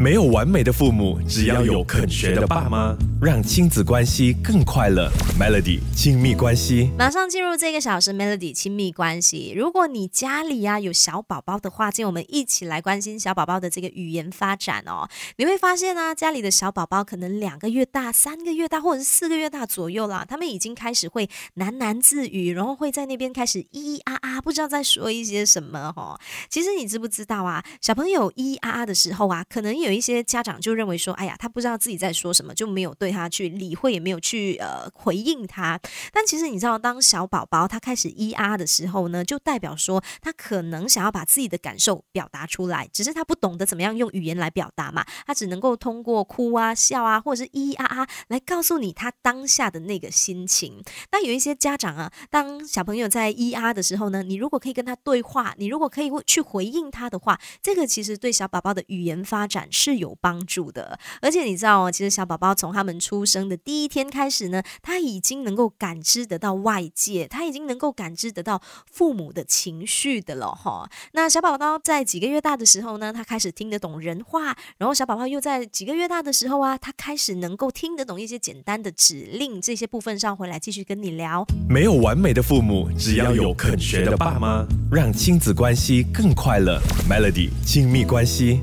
没有完美的父母，只要有肯学的爸妈，让亲子关系更快乐。Melody 亲密关系，马上进入这个小时，Melody 亲密关系。如果你家里呀有小宝宝的话，今天我们一起来关心小宝宝的这个语言发展哦。你会发现呢，家里的小宝宝可能两个月大、三个月大，或者是四个月大左右啦，他们已经开始会喃喃自语，然后会在那边开始咿咿啊啊，不知道在说一些什么哈。其实你知不知道啊，小朋友咿咿啊啊的时候啊，可能有。有一些家长就认为说，哎呀，他不知道自己在说什么，就没有对他去理会，也没有去呃回应他。但其实你知道，当小宝宝他开始咿啊的时候呢，就代表说他可能想要把自己的感受表达出来，只是他不懂得怎么样用语言来表达嘛，他只能够通过哭啊、笑啊，或者是咿咿啊啊来告诉你他当下的那个心情。那有一些家长啊，当小朋友在咿啊的时候呢，你如果可以跟他对话，你如果可以去回应他的话，这个其实对小宝宝的语言发展。是有帮助的，而且你知道哦，其实小宝宝从他们出生的第一天开始呢，他已经能够感知得到外界，他已经能够感知得到父母的情绪的了哈。那小宝宝在几个月大的时候呢，他开始听得懂人话，然后小宝宝又在几个月大的时候啊，他开始能够听得懂一些简单的指令，这些部分上回来继续跟你聊。没有完美的父母，只要有肯学的爸妈，让亲子关系更快乐。Melody 亲密关系。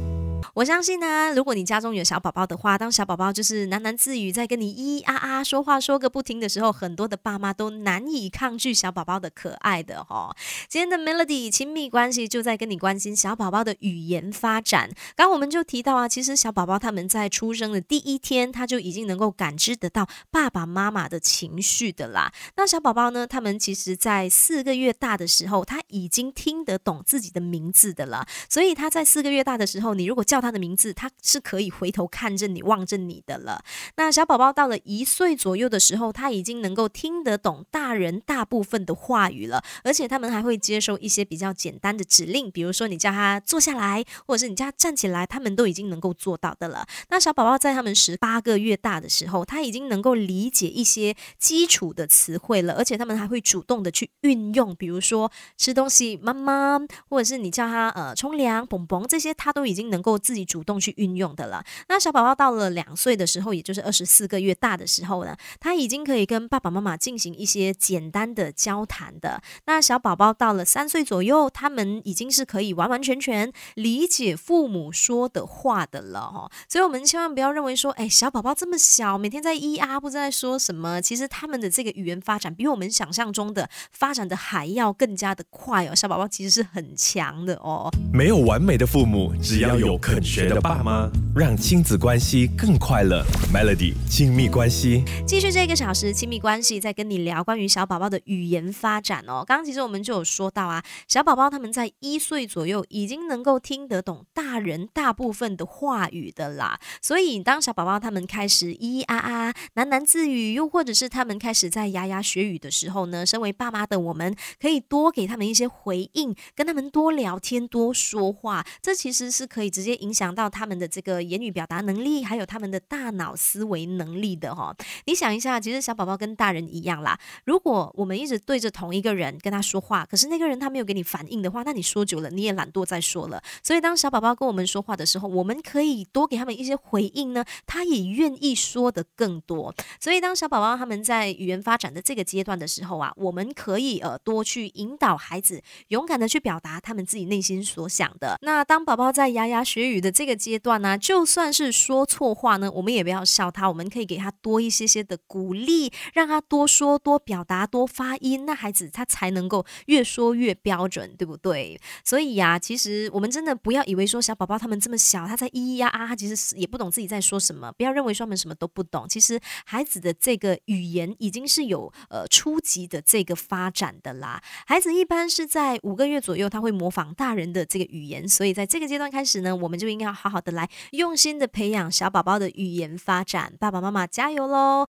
我相信呢，如果你家中有小宝宝的话，当小宝宝就是喃喃自语，在跟你咿咿啊啊说话说个不停的时候，很多的爸妈都难以抗拒小宝宝的可爱的哈。今天的 Melody 亲密关系就在跟你关心小宝宝的语言发展。刚我们就提到啊，其实小宝宝他们在出生的第一天，他就已经能够感知得到爸爸妈妈的情绪的啦。那小宝宝呢，他们其实在四个月大的时候，他已经听得懂自己的名字的了。所以他在四个月大的时候，你如果叫他。他的名字，他是可以回头看着你、望着你的了。那小宝宝到了一岁左右的时候，他已经能够听得懂大人大部分的话语了，而且他们还会接受一些比较简单的指令，比如说你叫他坐下来，或者是你叫他站起来，他们都已经能够做到的了。那小宝宝在他们十八个月大的时候，他已经能够理解一些基础的词汇了，而且他们还会主动的去运用，比如说吃东西，妈妈，或者是你叫他呃冲凉，蹦蹦这些，他都已经能够自己主动去运用的了。那小宝宝到了两岁的时候，也就是二十四个月大的时候呢，他已经可以跟爸爸妈妈进行一些简单的交谈的。那小宝宝到了三岁左右，他们已经是可以完完全全理解父母说的话的了哈。所以，我们千万不要认为说，哎，小宝宝这么小，每天在咿啊，不知道在说什么。其实他们的这个语言发展比我们想象中的发展的还要更加的快哦。小宝宝其实是很强的哦。没有完美的父母，只要有肯学的。爸妈让亲子关系更快乐。Melody 亲密关系，继续这个小时亲密关系，在跟你聊关于小宝宝的语言发展哦。刚刚其实我们就有说到啊，小宝宝他们在一岁左右已经能够听得懂大人大部分的话语的啦。所以当小宝宝他们开始咿咿啊啊喃喃自语，又或者是他们开始在牙牙学语的时候呢，身为爸妈的我们可以多给他们一些回应，跟他们多聊天多说话，这其实是可以直接影影响到。他们的这个言语表达能力，还有他们的大脑思维能力的哈，你想一下，其实小宝宝跟大人一样啦。如果我们一直对着同一个人跟他说话，可是那个人他没有给你反应的话，那你说久了你也懒惰再说了。所以当小宝宝跟我们说话的时候，我们可以多给他们一些回应呢，他也愿意说的更多。所以当小宝宝他们在语言发展的这个阶段的时候啊，我们可以呃多去引导孩子勇敢的去表达他们自己内心所想的。那当宝宝在牙牙学语的这个。阶段呢，就算是说错话呢，我们也不要笑他，我们可以给他多一些些的鼓励，让他多说、多表达、多发音，那孩子他才能够越说越标准，对不对？所以呀，其实我们真的不要以为说小宝宝他们这么小，他在咿咿呀啊，他其实是也不懂自己在说什么，不要认为说他们什么都不懂。其实孩子的这个语言已经是有呃初级的这个发展的啦。孩子一般是在五个月左右，他会模仿大人的这个语言，所以在这个阶段开始呢，我们就应该好。好的，来用心的培养小宝宝的语言发展，爸爸妈妈加油喽！